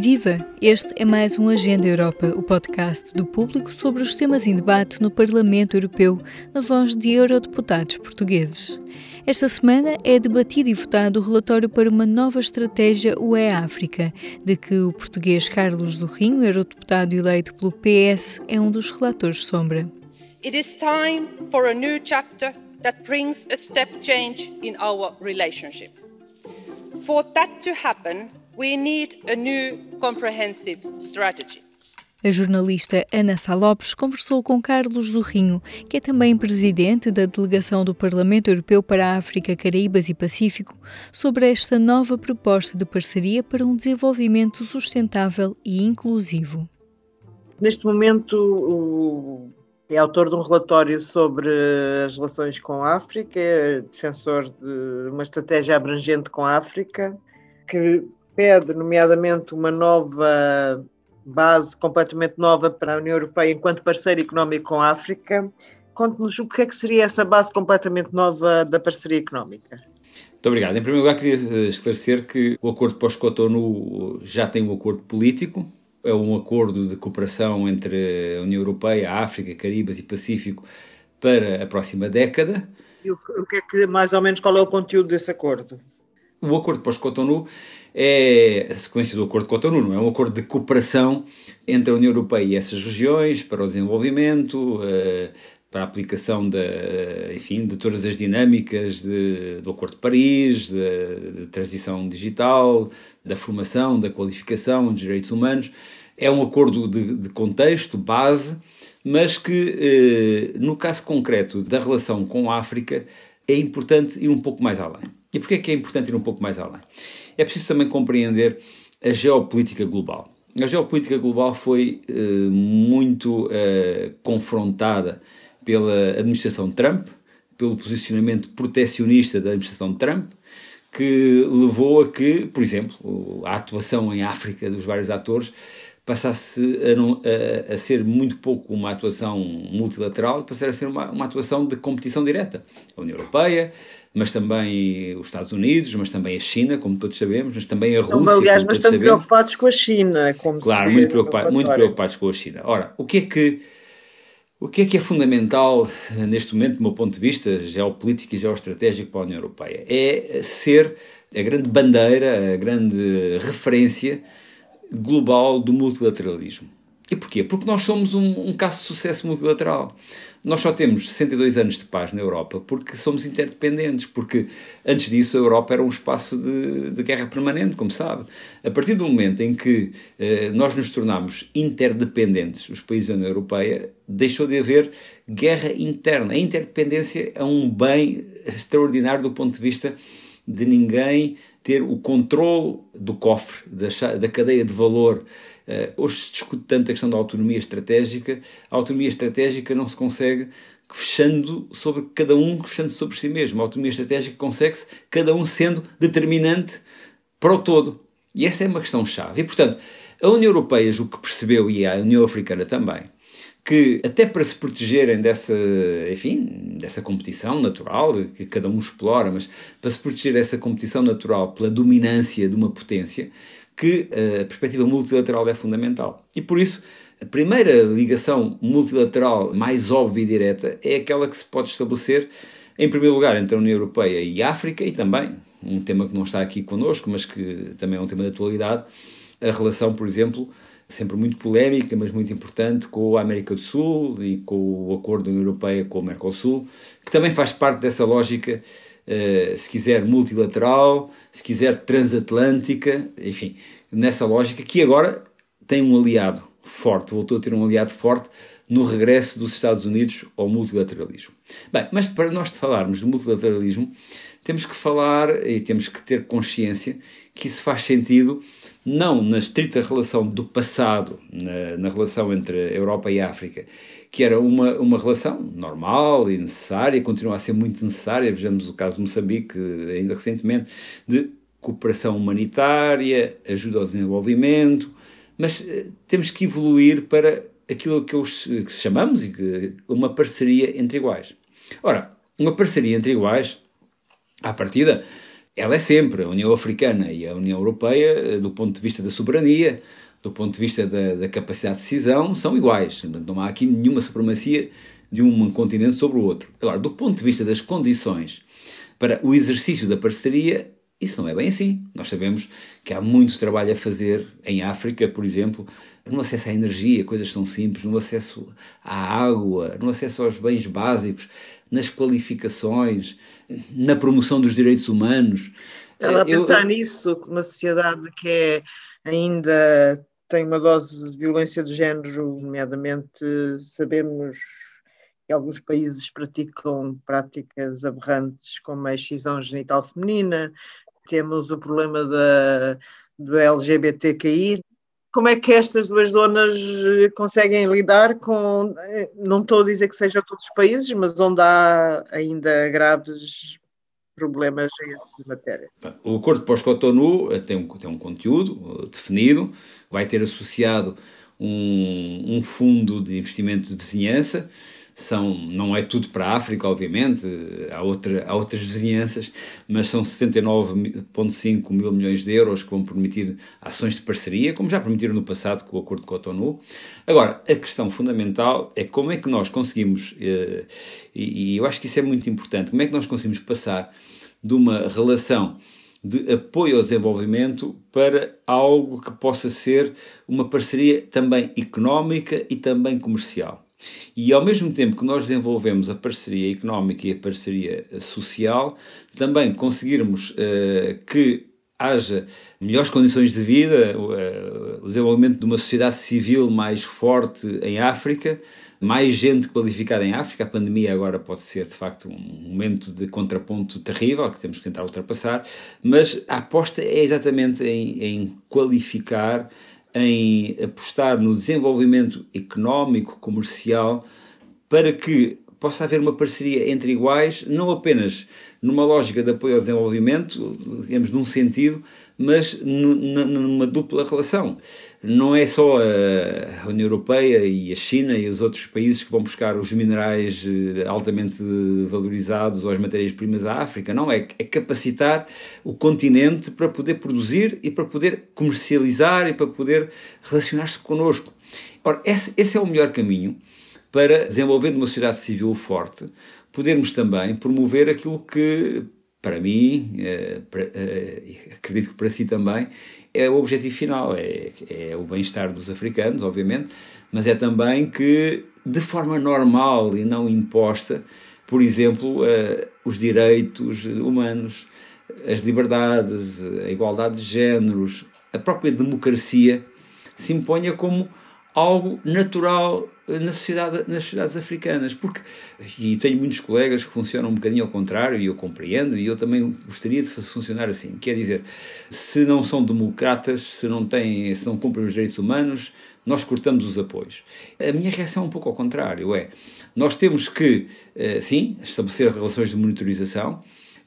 Viva! Este é mais um Agenda Europa, o podcast do público sobre os temas em debate no Parlamento Europeu, na voz de eurodeputados portugueses. Esta semana é debatido e votado o relatório para uma nova estratégia UE-África, de que o português Carlos Zorrinho, eurodeputado eleito pelo PS, é um dos relatores sombra. It is time for a new chapter that brings a step change in our relationship. For that to happen, we need a new comprehensive strategy. A jornalista Ana Salopes conversou com Carlos Zorrinho, que é também presidente da delegação do Parlamento Europeu para a África, Caraíbas e Pacífico, sobre esta nova proposta de parceria para um desenvolvimento sustentável e inclusivo. Neste momento, é autor de um relatório sobre as relações com a África, é defensor de uma estratégia abrangente com a África, que pede, nomeadamente, uma nova base completamente nova para a União Europeia enquanto parceiro económico com a África. Conte-nos o que é que seria essa base completamente nova da parceria económica. Muito obrigado. Em primeiro lugar, queria eh, esclarecer que o acordo pós-Cotonou já tem um acordo político, é um acordo de cooperação entre a União Europeia, a África, Caribas e Pacífico para a próxima década. E o que é que, mais ou menos, qual é o conteúdo desse acordo? O acordo pós-Cotonou é a sequência do Acordo de Cotonou, é? Um acordo de cooperação entre a União Europeia e essas regiões para o desenvolvimento, eh, para a aplicação de, enfim, de todas as dinâmicas de, do Acordo de Paris, de, de transição digital, da formação, da qualificação, dos direitos humanos. É um acordo de, de contexto, base, mas que, eh, no caso concreto da relação com a África, é importante ir um pouco mais além. E porquê é que é importante ir um pouco mais além? É preciso também compreender a geopolítica global. A geopolítica global foi uh, muito uh, confrontada pela administração Trump, pelo posicionamento protecionista da administração Trump, que levou a que, por exemplo, a atuação em África dos vários atores passasse a, não, a, a, ser muito pouco uma atuação multilateral e passar a ser uma, uma atuação de competição direta. A União Europeia, mas também os Estados Unidos, mas também a China, como todos sabemos, mas também a Rússia. Estão, aliás, bastante preocupados com a China. Como claro, muito, preocupa muito preocupados com a China. Ora, o que é que. O que é que é fundamental neste momento, do meu ponto de vista, geopolítico e geoestratégico para a União Europeia? É ser a grande bandeira, a grande referência global do multilateralismo. E porquê? Porque nós somos um, um, caso de sucesso multilateral. Nós só temos 62 anos de paz na Europa porque somos interdependentes, porque antes disso a Europa era um espaço de, de guerra permanente, como sabe. A partir do momento em que eh, nós nos tornamos interdependentes, os países da União Europeia, deixou de haver guerra interna. A interdependência é um bem extraordinário do ponto de vista de ninguém ter o controle do cofre, da, da cadeia de valor. Uh, hoje se discute tanto a questão da autonomia estratégica. A autonomia estratégica não se consegue fechando sobre cada um, fechando sobre si mesmo. A autonomia estratégica consegue-se cada um sendo determinante para o todo. E essa é uma questão chave. E, portanto, a União Europeia, o que percebeu, e a União Africana também, que até para se protegerem dessa, enfim, dessa competição natural que cada um explora, mas para se proteger dessa competição natural pela dominância de uma potência, que a perspectiva multilateral é fundamental. E por isso, a primeira ligação multilateral mais óbvia e direta é aquela que se pode estabelecer, em primeiro lugar, entre a União Europeia e a África, e também, um tema que não está aqui connosco, mas que também é um tema de atualidade, a relação, por exemplo, sempre muito polémica, mas muito importante, com a América do Sul e com o acordo da União Europeia com o Mercosul, que também faz parte dessa lógica, uh, se quiser, multilateral, se quiser, transatlântica, enfim, nessa lógica que agora tem um aliado forte, voltou a ter um aliado forte no regresso dos Estados Unidos ao multilateralismo. Bem, mas para nós falarmos de multilateralismo, temos que falar e temos que ter consciência que isso faz sentido não na estrita relação do passado, na, na, relação entre a Europa e a África, que era uma, uma relação normal e necessária, continua a ser muito necessária, vejamos o caso de Moçambique, ainda recentemente, de cooperação humanitária, ajuda ao desenvolvimento, mas eh, temos que evoluir para aquilo que, os, que chamamos uma parceria entre iguais. Ora, uma parceria entre iguais, à partida, ela é sempre, a União Africana e a União Europeia, do ponto de vista da soberania, do ponto de vista da, da capacidade de decisão, são iguais. Não há aqui nenhuma supremacia de um continente sobre o outro. Agora, do ponto de vista das condições para o exercício da parceria, isso não é bem assim. Nós sabemos que há muito trabalho a fazer em África, por exemplo, no acesso à energia, coisas tão simples, no acesso à água, no acesso aos bens básicos, nas qualificações, na promoção dos direitos humanos. Ela a pensar eu, nisso, uma sociedade que é ainda tem uma dose de violência de género, nomeadamente sabemos que alguns países praticam práticas aberrantes como a excisão genital feminina, temos o problema da, do LGBTQI. Como é que estas duas zonas conseguem lidar com, não estou a dizer que seja todos os países, mas onde há ainda graves problemas em essa matéria. O acordo pós-Cotonou tem um, tem um conteúdo definido, vai ter associado um, um fundo de investimento de vizinhança, são, não é tudo para a África, obviamente, há, outra, há outras vizinhanças, mas são 79,5 mil milhões de euros que vão permitir ações de parceria, como já permitiram no passado com o Acordo de Cotonou. Agora, a questão fundamental é como é que nós conseguimos, eh, e eu acho que isso é muito importante, como é que nós conseguimos passar de uma relação de apoio ao desenvolvimento para algo que possa ser uma parceria também económica e também comercial. E ao mesmo tempo que nós desenvolvemos a parceria económica e a parceria social, também conseguirmos uh, que haja melhores condições de vida, uh, o desenvolvimento de uma sociedade civil mais forte em África, mais gente qualificada em África. A pandemia agora pode ser, de facto, um momento de contraponto terrível que temos que tentar ultrapassar, mas a aposta é exatamente em, em qualificar em apostar no desenvolvimento económico, comercial, para que possa haver uma parceria entre iguais, não apenas numa lógica de apoio ao desenvolvimento, digamos, num sentido, mas numa dupla relação. Não é só a União Europeia e a China e os outros países que vão buscar os minerais eh, altamente valorizados ou as matérias-primas à África, não, é, é capacitar o continente para poder produzir e para poder comercializar e para poder relacionar-se connosco. Ora, esse, esse é o melhor caminho para, desenvolvendo uma sociedade civil forte, podermos também promover aquilo que, para mim, eh, eh, acredito que para si também, é o objetivo final, é, é o bem-estar dos africanos, obviamente, mas é também que, de forma normal e não imposta, por exemplo, eh, os direitos humanos, as liberdades, a igualdade de géneros, a própria democracia se imponha como algo natural na sociedade, nas sociedades africanas, porque, e tenho muitos colegas que funcionam um bocadinho ao contrário, e eu compreendo, e eu também gostaria de funcionar assim, quer dizer, se não são democratas, se não têm, se não cumprem os direitos humanos, nós cortamos os apoios. A minha reação é um pouco ao contrário, é, nós temos que, eh, sim, estabelecer relações de monitorização,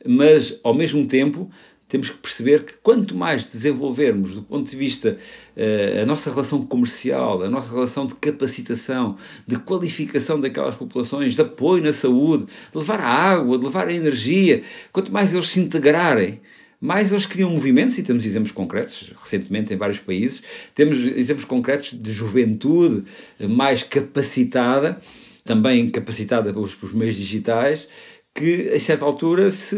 mas, ao mesmo tempo, temos que perceber que quanto mais desenvolvermos do ponto de vista uh, a nossa relação comercial, a nossa relação de capacitação, de qualificação daquelas populações, de apoio na saúde, de levar a água, de levar a energia, quanto mais eles se integrarem, mais eles criam movimentos, e temos exemplos concretos, recentemente em vários países, temos exemplos concretos de juventude mais capacitada, também capacitada pelos, pelos meios digitais, que a certa altura se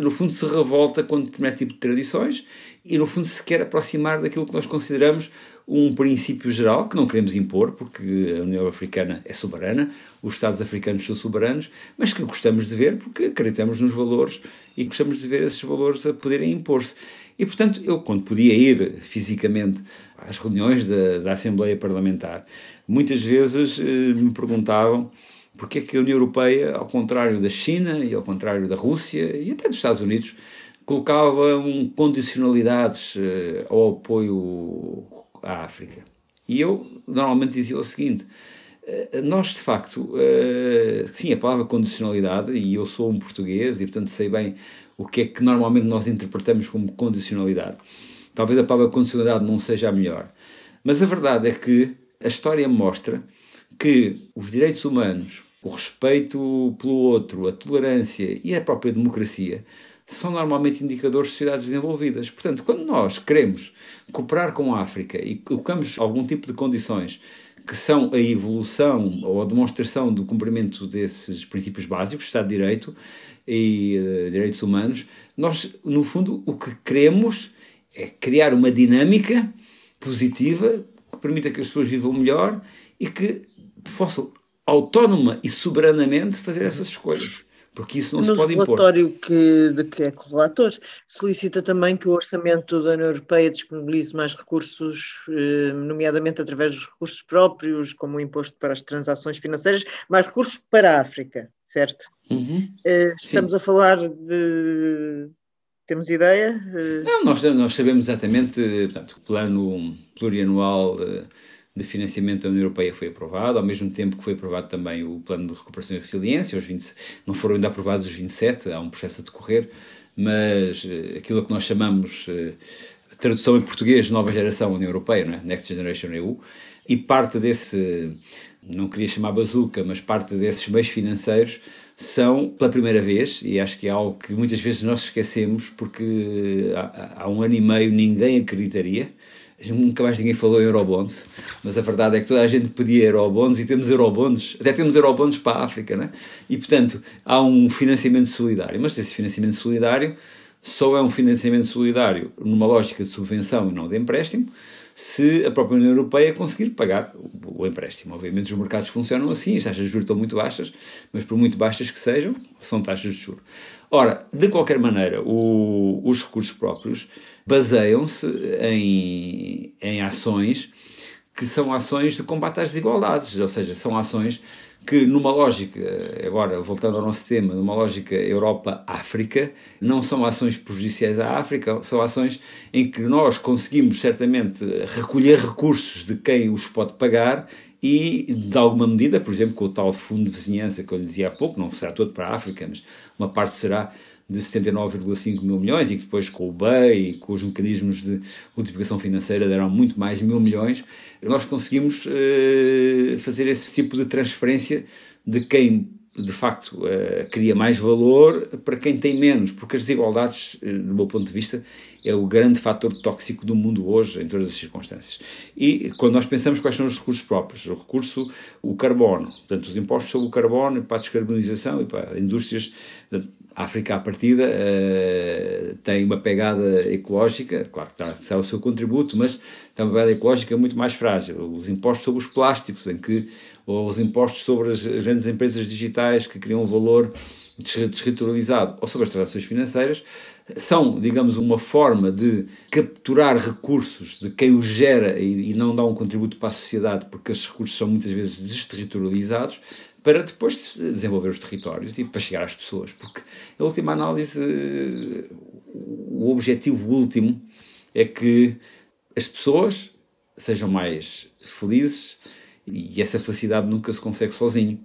no fundo se revolta contra determinado tipo de tradições e no fundo se quer aproximar daquilo que nós consideramos um princípio geral que não queremos impor porque a União Africana é soberana, os Estados africanos são soberanos, mas que gostamos de ver porque acreditamos nos valores e gostamos de ver esses valores a poderem impor-se. E, portanto, eu, quando podia ir fisicamente às reuniões da, da Assembleia Parlamentar, muitas vezes eh, me perguntavam porque é que a União Europeia, ao contrário da China e ao contrário da Rússia e até dos Estados Unidos, colocava um condicionalidades uh, ao apoio à África. E eu normalmente dizia o seguinte: uh, nós de facto, uh, sim, a palavra condicionalidade, e eu sou um português e portanto sei bem o que é que normalmente nós interpretamos como condicionalidade. Talvez a palavra condicionalidade não seja a melhor, mas a verdade é que a história mostra que os direitos humanos, o respeito pelo outro, a tolerância e a própria democracia são normalmente indicadores de sociedades desenvolvidas. Portanto, quando nós queremos cooperar com a África e colocamos algum tipo de condições que são a evolução ou a demonstração do cumprimento desses princípios básicos, Estado de Direito e uh, direitos humanos, nós, no fundo, o que queremos é criar uma dinâmica positiva que permita que as pessoas vivam melhor e que possam autónoma e soberanamente fazer essas escolhas porque isso não se pode impor. No relatório que, de que é correlator, solicita também que o orçamento da União Europeia disponibilize mais recursos, eh, nomeadamente através dos recursos próprios, como o imposto para as transações financeiras, mais recursos para a África, certo? Uhum. Eh, estamos Sim. a falar de... Temos ideia? Eh, não, nós, nós sabemos exatamente, portanto, o plano plurianual de financiamento da União Europeia foi aprovado, ao mesmo tempo que foi aprovado também o Plano de Recuperação e Resiliência, os 20, não foram ainda aprovados os 27, há um processo a decorrer, mas eh, aquilo que nós chamamos eh, tradução em português Nova Geração União Europeia, não é? Next Generation EU, e parte desse, não queria chamar bazuca, mas parte desses meios financeiros são, pela primeira vez, e acho que é algo que muitas vezes nós esquecemos, porque há, há um ano e meio ninguém acreditaria, Nunca mais ninguém falou em Eurobonds, mas a verdade é que toda a gente pedia Eurobonds e temos Eurobonds, até temos Eurobonds para a África, né? E portanto há um financiamento solidário, mas esse financiamento solidário só é um financiamento solidário numa lógica de subvenção e não de empréstimo, se a própria União Europeia conseguir pagar o, empréstimo. Obviamente os mercados funcionam assim, as taxas de juros estão muito baixas, mas por muito baixas que sejam, são taxas de juros. Ora, de qualquer maneira, o, os recursos próprios baseiam-se em, em ações que são ações de combate às desigualdades, ou seja, são ações que numa lógica, agora voltando ao nosso tema, numa lógica Europa-África, não são ações prejudiciais à África, são ações em que nós conseguimos certamente recolher recursos de quem os pode pagar e, de alguma medida, por exemplo, com o tal fundo de vizinhança que eu lhe dizia há pouco, não será todo para a África, mas uma parte será de 79,5 mil milhões e que depois com o BEI e com os mecanismos de multiplicação financeira deram muito mais mil milhões, nós conseguimos uh, fazer esse tipo de transferência de quem de facto uh, cria mais valor para quem tem menos, porque as desigualdades, uh, do meu ponto de vista, é o grande fator tóxico do mundo hoje, em todas as circunstâncias. E quando nós pensamos quais são os recursos próprios, o recurso, o carbono, portanto, os impostos sobre o carbono para a descarbonização e para indústrias, a África, à partida, uh, tem uma pegada ecológica, claro que está, o seu contributo, mas tem uma pegada ecológica muito mais frágil. Os impostos sobre os plásticos, em que, ou os impostos sobre as grandes empresas digitais que criam um valor desritualizado, ou sobre as transações financeiras, são, digamos, uma forma de capturar recursos de quem os gera e, e não dá um contributo para a sociedade, porque esses recursos são muitas vezes desterritorializados, para depois desenvolver os territórios e para chegar às pessoas, porque a última análise, o objetivo último é que as pessoas sejam mais felizes e essa felicidade nunca se consegue sozinho,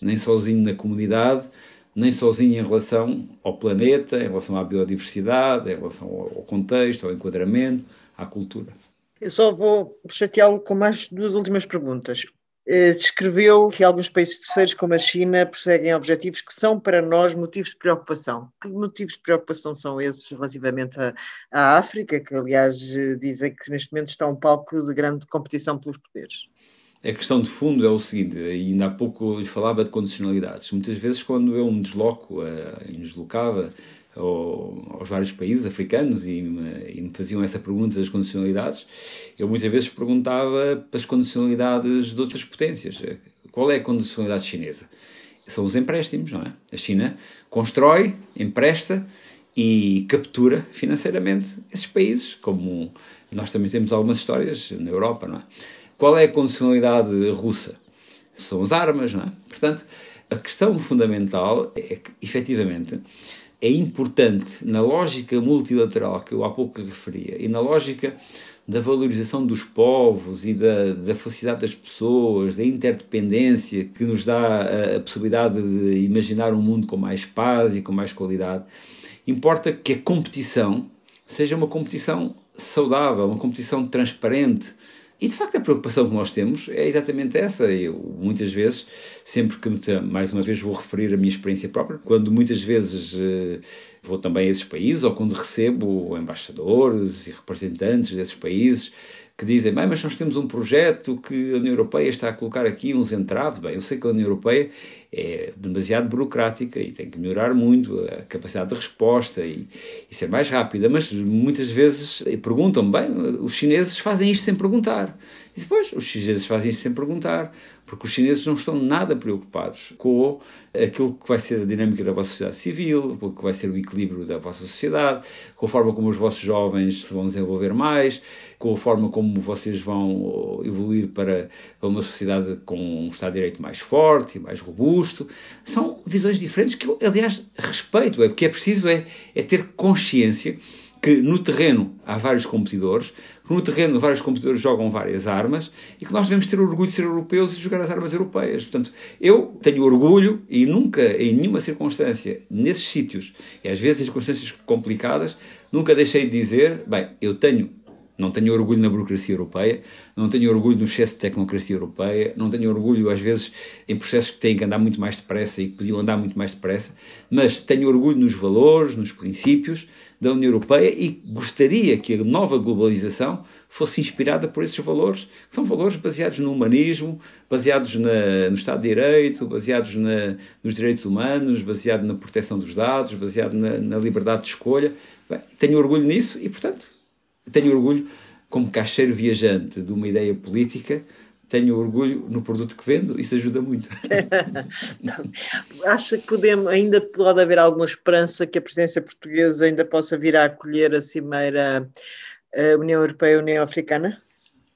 nem sozinho na comunidade, nem sozinho em relação ao planeta, em relação à biodiversidade, em relação ao contexto, ao enquadramento, à cultura. Eu só vou chateá-lo com mais duas últimas perguntas. Eh, descreveu que alguns países terceiros, como a China, perseguem objetivos que são para nós motivos de preocupação. Que motivos de preocupação são esses relativamente à, África, que aliás eh, dizem que neste momento está um palco de grande competição pelos poderes? A questão de fundo é o seguinte, ainda há pouco falava de condicionalidades. Muitas vezes, quando eu me desloco e me deslocava ao, aos vários países africanos e me, e me, faziam essa pergunta das condicionalidades, eu muitas vezes perguntava as condicionalidades de outras potências. Qual é a condicionalidade chinesa? São os empréstimos, não é? A China constrói, empresta e captura financeiramente esses países, como nós também temos algumas histórias na Europa, não é? Qual é a condicionalidade russa? São as armas, não é? Portanto, a questão fundamental é que, efetivamente, é importante na lógica multilateral que eu há pouco referia e na lógica da valorização dos povos e da, da felicidade das pessoas, da interdependência que nos dá a, a possibilidade de imaginar um mundo com mais paz e com mais qualidade, importa que a competição seja uma competição saudável, uma competição transparente, e de facto a preocupação que nós temos é exatamente essa. Eu muitas vezes, sempre que me, mais uma vez vou referir a minha experiência própria, quando muitas vezes eh, vou também a esses países, ou quando recebo embaixadores e representantes desses países que dizem, bem, mas nós temos um projeto que a União Europeia está a colocar aqui uns entraves. Bem, eu sei que a União Europeia é demasiado burocrática e tem que melhorar muito a capacidade de resposta e, e ser mais rápida, mas muitas vezes perguntam-me, bem, os chineses fazem isto sem perguntar. E depois, os chineses fazem sem perguntar, porque os chineses não estão nada preocupados com aquilo que vai ser a dinâmica da vossa sociedade civil, com o que vai ser o equilíbrio da vossa sociedade, com a forma como os vossos jovens se vão desenvolver mais, com a forma como vocês vão evoluir para uma sociedade com um Estado de Direito mais forte e mais robusto. São visões diferentes que eu, aliás, respeito. É, o que é preciso é, é ter consciência que no terreno há vários competidores, no terreno vários competidores jogam várias armas e que nós devemos ter orgulho de ser europeus e jogar as armas europeias. Portanto, eu tenho orgulho e nunca, em nenhuma circunstância, nesses sítios, e às vezes em circunstâncias complicadas, nunca deixei de dizer, bem, eu tenho não tenho orgulho na burocracia europeia, não tenho orgulho no excesso de tecnocracia europeia, não tenho orgulho, às vezes, em processos que têm que andar muito mais depressa e que podiam andar muito mais depressa, mas tenho orgulho nos valores, nos princípios da União Europeia e gostaria que a nova globalização fosse inspirada por esses valores, que são valores baseados no humanismo, baseados na, no Estado de Direito, baseados na, nos direitos humanos, baseados na proteção dos dados, baseado na, na liberdade de escolha. Bem, tenho orgulho nisso e, portanto, tenho orgulho, como caixeiro viajante de uma ideia política, tenho orgulho no produto que vendo, isso ajuda muito. Acha que podemos, ainda pode haver alguma esperança que a presidência portuguesa ainda possa vir a acolher a cimeira a União Europeia-União Africana?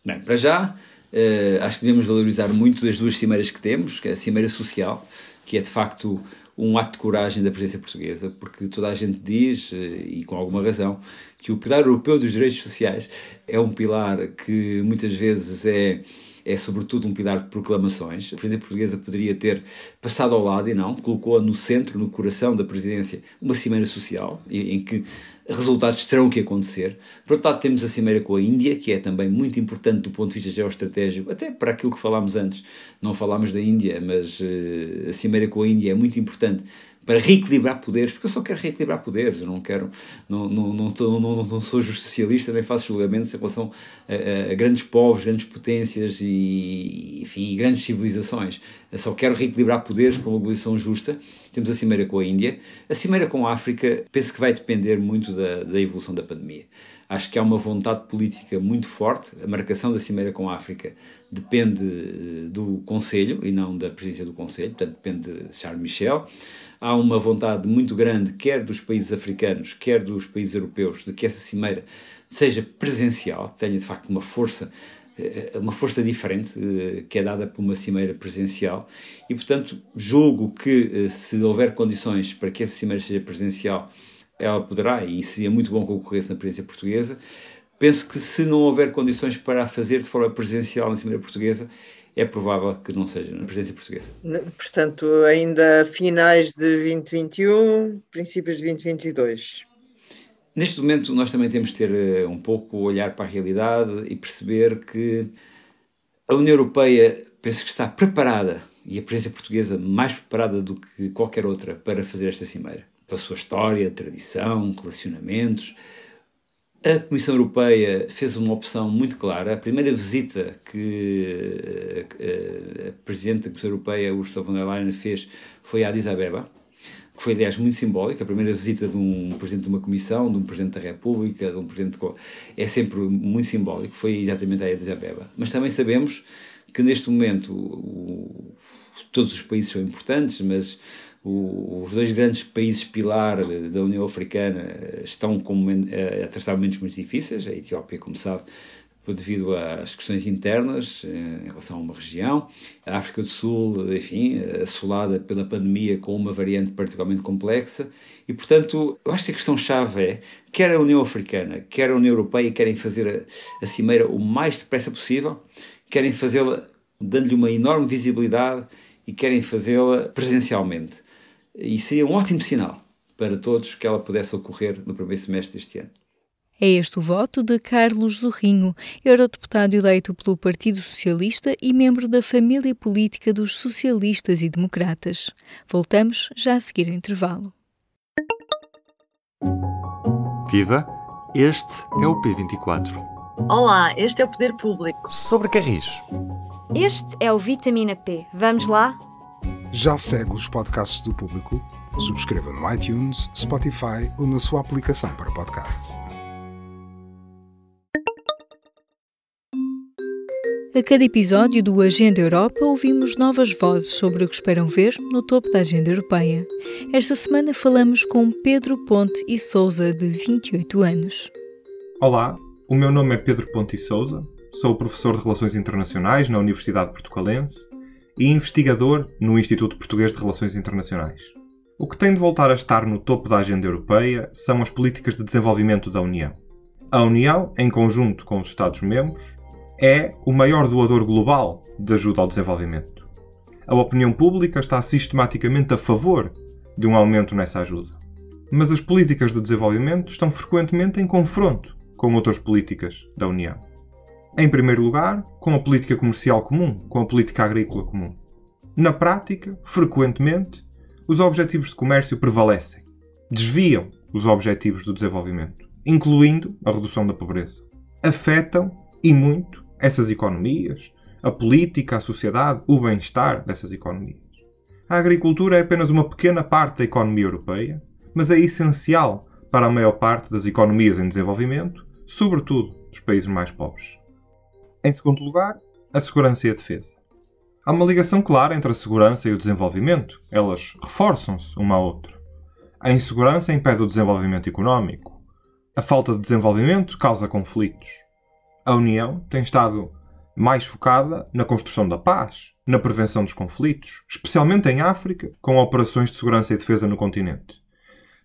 Bem, para já, uh, acho que devemos valorizar muito das duas cimeiras que temos, que é a cimeira social, que é de facto um ato de coragem da presidência portuguesa, porque toda a gente diz, eh, e com alguma razão, que o pilar europeu dos direitos sociais é um pilar que muitas vezes é é sobretudo um pilar de proclamações. A presidência portuguesa poderia ter passado ao lado e não, colocou no centro, no coração da presidência, uma cimeira social, em que resultados terão que acontecer. Por outro lado, temos a cimeira com a Índia, que é também muito importante do ponto de vista geoestratégico, até para aquilo que falámos antes. Não falámos da Índia, mas uh, a cimeira com a Índia é muito importante para reequilibrar poderes, porque eu só quero reequilibrar poderes, eu não quero, não, não, não, não, não, não sou socialista, nem faço julgamentos em relação a, a, grandes povos, grandes potências e, enfim, grandes civilizações. Eu só quero reequilibrar poderes para uma globalização justa. Temos a cimeira com a Índia. A cimeira com a África, penso que vai depender muito da, da evolução da pandemia. Acho que há uma vontade política muito forte. A marcação da Cimeira com a África depende eh, do Conselho e não da presidência do Conselho, portanto, depende de Charles Michel. Há uma vontade muito grande, quer dos países africanos, quer dos países europeus, de que essa Cimeira seja presencial, tenha de facto uma força eh, uma força diferente eh, que é dada por uma cimeira presencial e, portanto, julgo que se houver condições para que essa cimeira seja presencial, ela poderá, e seria muito bom que ocorresse na presidência portuguesa. Penso que se não houver condições para a fazer de forma presencial na Cimeira Portuguesa, é provável que não seja na presidência portuguesa. Portanto, ainda finais de 2021, princípios de 2022. Neste momento, nós também temos de ter eh, um pouco olhar para a realidade e perceber que a União Europeia penso que está preparada, e a presidência portuguesa mais preparada do que qualquer outra, para fazer esta cimeira pela sua história, tradição, relacionamentos. A Comissão Europeia fez uma opção muito clara. A primeira visita que a Presidente da Comissão Europeia, Ursula von der Leyen, fez foi a Addis Abeba, que foi, aliás, muito simbólica. A primeira visita de um Presidente de uma Comissão, de um Presidente da República, de um Presidente de... é sempre muito simbólico. Foi exatamente a Addis Abeba. Mas também sabemos que, neste momento, o... todos os países são importantes, mas os dois grandes países pilar da União Africana estão com, a atravessar momentos muito difíceis. A Etiópia, como sabe, devido às questões internas eh, em relação a uma região. A África do Sul, enfim, assolada pela pandemia com uma variante particularmente complexa. E, portanto, eu acho que a questão-chave é, quer a União Africana, quer a União Europeia, querem fazer a, a cimeira o mais depressa possível, querem fazê-la dando-lhe uma enorme visibilidade e querem fazê-la presencialmente. E seria um ótimo sinal para todos que ela pudesse ocorrer no primeiro semestre deste ano. É este o voto de Carlos Zorrinho, eurodeputado eleito pelo Partido Socialista e membro da família política dos socialistas e democratas. Voltamos já a seguir o intervalo. Viva! Este é o P24. Olá, este é o Poder Público. Sobre Carris. Este é o Vitamina P. Vamos lá? Já segue os podcasts do Público? Subscreva no iTunes, Spotify ou na sua aplicação para podcasts. A cada episódio do Agenda Europa ouvimos novas vozes sobre o que esperam ver no topo da agenda europeia. Esta semana falamos com Pedro Ponte e Souza, de 28 anos. Olá, o meu nome é Pedro Ponte e Souza, sou professor de Relações Internacionais na Universidade Portucalense e investigador no Instituto Português de Relações Internacionais. O que tem de voltar a estar no topo da agenda europeia são as políticas de desenvolvimento da União. A União, em conjunto com os Estados-membros, é o maior doador global de ajuda ao desenvolvimento. A opinião pública está sistematicamente a favor de um aumento nessa ajuda. Mas as políticas de desenvolvimento estão frequentemente em confronto com outras políticas da União. Em primeiro lugar, com a política comercial comum, com a política agrícola comum. Na prática, frequentemente, os objetivos de comércio prevalecem, desviam os objetivos do desenvolvimento, incluindo a redução da pobreza. Afetam, e muito, essas economias, a política, a sociedade, o bem-estar dessas economias. A agricultura é apenas uma pequena parte da economia europeia, mas é essencial para a maior parte das economias em desenvolvimento, sobretudo dos países mais pobres. Em segundo lugar, a segurança e a defesa. Há uma ligação clara entre a segurança e o desenvolvimento. Elas reforçam-se uma à outra. A insegurança impede o desenvolvimento económico. A falta de desenvolvimento causa conflitos a União tem estado mais focada na construção da paz, na prevenção dos conflitos, especialmente em África, com operações de segurança e defesa no continente.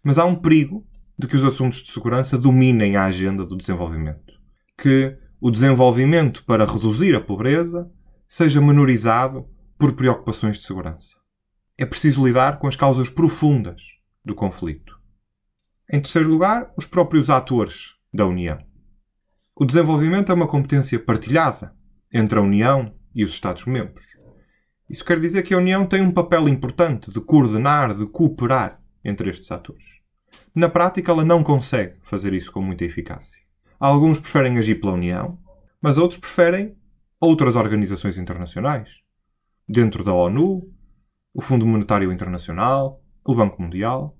Mas há um perigo de que os assuntos de segurança dominem a agenda do desenvolvimento. Que o desenvolvimento para reduzir a pobreza seja menorizado por preocupações de segurança. É preciso lidar com as causas profundas do conflito. Em terceiro lugar, os próprios atores da União. O desenvolvimento é uma competência partilhada entre a União e os Estados-membros. Isso quer dizer que a União tem um papel importante de coordenar, de cooperar entre estes atores. Na prática, ela não consegue fazer isso com muita eficácia. Alguns preferem agir pela União, mas outros preferem outras organizações internacionais. Dentro da ONU, o Fundo Monetário Internacional, o Banco Mundial.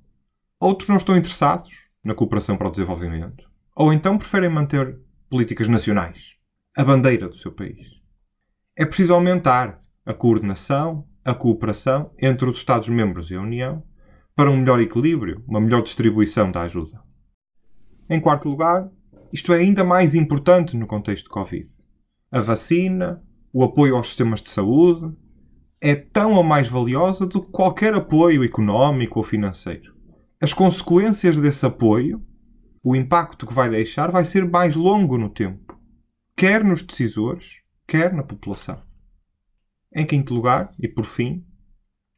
Outros não estão interessados na cooperação para o desenvolvimento. Ou então preferem manter políticas nacionais, a bandeira do seu país. É preciso aumentar a coordenação, a cooperação entre os Estados-membros e a União para um melhor equilíbrio, uma melhor distribuição da ajuda. Em quarto lugar, isto é ainda mais importante no contexto de Covid. A vacina, o apoio aos sistemas de saúde, é tão ou mais valiosa do que qualquer apoio económico ou financeiro. As consequências desse apoio o impacto que vai deixar vai ser mais longo no tempo, quer nos decisores, quer na população. Em quinto lugar, e por fim,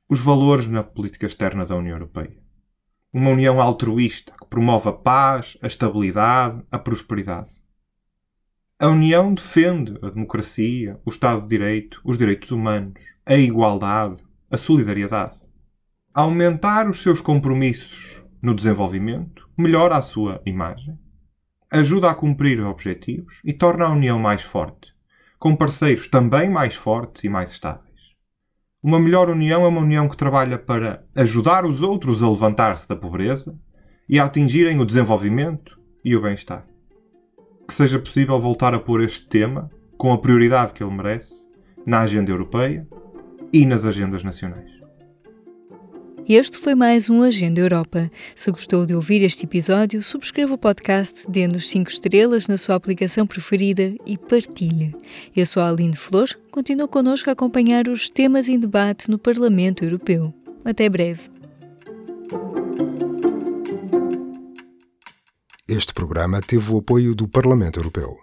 os valores na política externa da União Europeia. Uma União altruísta que promove a paz, a estabilidade, a prosperidade. A União defende a democracia, o Estado de Direito, os direitos humanos, a igualdade, a solidariedade. aumentar os seus compromissos no desenvolvimento, melhora a sua imagem, ajuda a cumprir objetivos e torna a União mais forte, com parceiros também mais fortes e mais estáveis. Uma melhor União é uma União que trabalha para ajudar os outros a levantar-se da pobreza e a atingirem o desenvolvimento e o bem-estar. Que seja possível voltar a pôr este tema, com a prioridade que ele merece, na agenda europeia e nas agendas nacionais. Este foi mais um Agenda Europa. Se gostou de ouvir este episódio, subscreva o podcast, dê 5 estrelas na sua aplicação preferida e partilhe. Eu sou a Aline Flor, continuo connosco a acompanhar os temas em debate no Parlamento Europeu. Até breve. Este programa teve o apoio do Parlamento Europeu.